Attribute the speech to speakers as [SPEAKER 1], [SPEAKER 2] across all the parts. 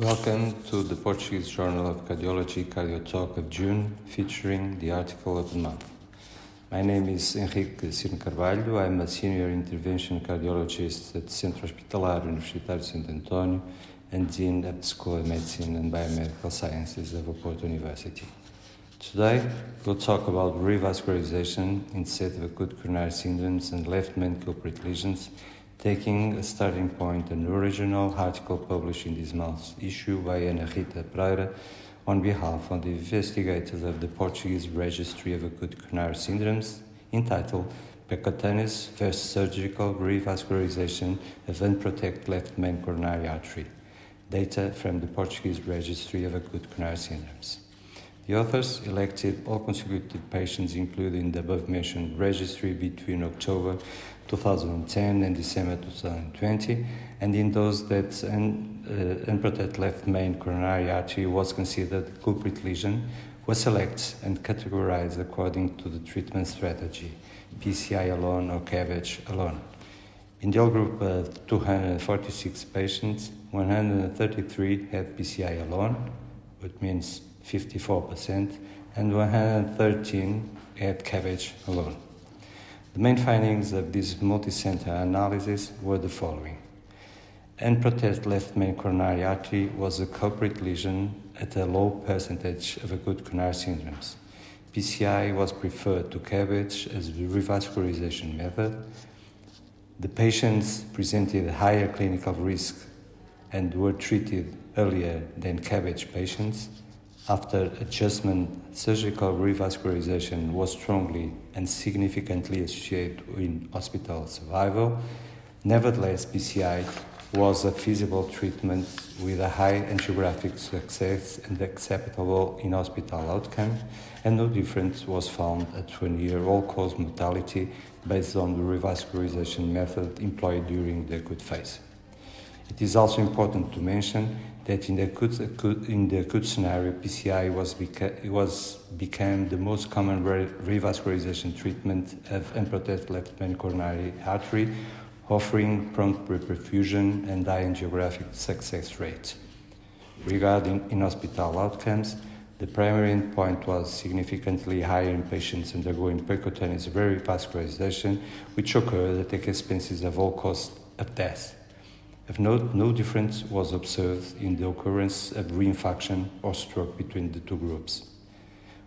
[SPEAKER 1] Welcome to the Portuguese Journal of Cardiology Cardio Talk of June, featuring the article of the month. My name is Henrique Cirne Carvalho. I'm a senior intervention cardiologist at Centro Hospitalar Universitário Santo António and Dean at the School of Medicine and Biomedical Sciences of Oporto University. Today, we'll talk about revascularization instead of acute coronary syndromes and left main culprit lesions taking a starting point an original article published in this month's issue by Ana Rita Pereira on behalf of the investigators of the Portuguese Registry of Acute Coronary Syndromes entitled Percutaneous versus Surgical Revascularization of Unprotected Left Main Coronary Artery, data from the Portuguese Registry of Acute Coronary Syndromes. The authors elected all consecutive patients included in the above mentioned registry between October 2010 and December 2020, and in those that un, uh, unprotected left main coronary artery was considered culprit lesion, was selected and categorized according to the treatment strategy PCI alone or CABG alone. In the all group of 246 patients, 133 had PCI alone, which means 54%, and 113 had CABG alone. The main findings of this multi-center analysis were the following. Unprotected left main coronary artery was a culprit lesion at a low percentage of acute coronary syndromes. PCI was preferred to CABG as the revascularization method. The patients presented higher clinical risk and were treated earlier than CABG patients after adjustment, surgical revascularization was strongly and significantly associated with hospital survival. Nevertheless, PCI was a feasible treatment with a high angiographic success and acceptable in hospital outcome, and no difference was found at one year all cause mortality based on the revascularization method employed during the acute phase. It is also important to mention that in the acute, in the acute scenario, PCI was, beca- was became the most common re- revascularization treatment of unprotected left main coronary artery, offering prompt reperfusion and high angiographic success rate. Regarding in-hospital outcomes, the primary endpoint was significantly higher in patients undergoing percutaneous revascularization, which occurred at the expenses of all cause of death. Of note, no difference was observed in the occurrence of reinfarction or stroke between the two groups.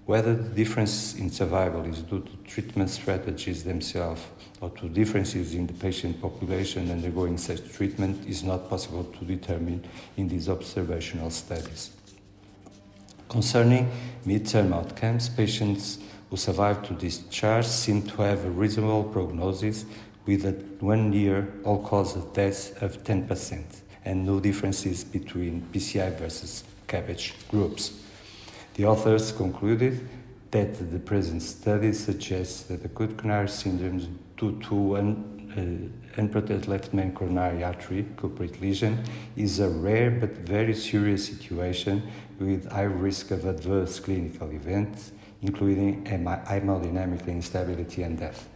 [SPEAKER 1] Whether the difference in survival is due to treatment strategies themselves or to differences in the patient population undergoing such treatment is not possible to determine in these observational studies. Concerning midterm outcomes, patients who survived to discharge seem to have a reasonable prognosis with a one year all cause of death of 10% and no differences between PCI versus CABG groups. The authors concluded that the present study suggests that acute coronary syndromes due to an uh, unprotected left main coronary artery culprit lesion is a rare but very serious situation with high risk of adverse clinical events, including hemodynamic instability and death.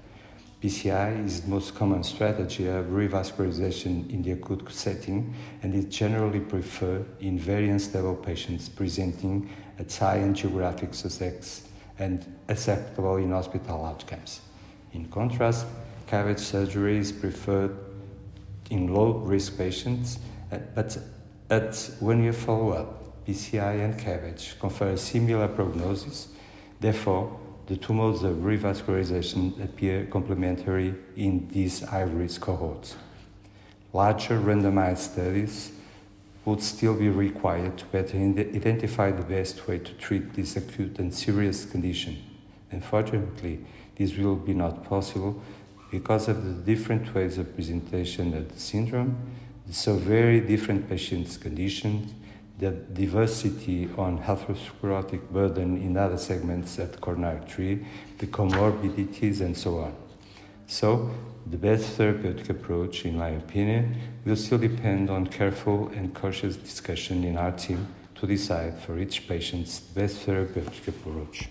[SPEAKER 1] PCI is the most common strategy of revascularization in the acute setting and is generally preferred in very unstable patients presenting at high angiographic success and acceptable in hospital outcomes. In contrast, CABG surgery is preferred in low risk patients, but at one year follow up, PCI and CABG confer a similar prognosis. Therefore, the two modes of revascularization appear complementary in these high risk cohorts. Larger randomized studies would still be required to better identify the best way to treat this acute and serious condition. Unfortunately, this will be not possible because of the different ways of presentation of the syndrome, the so very different patients' conditions, the diversity on atherosclerotic burden in other segments at coronary tree, the comorbidities, and so on. So, the best therapeutic approach, in my opinion, will still depend on careful and cautious discussion in our team to decide for each patient's best therapeutic approach.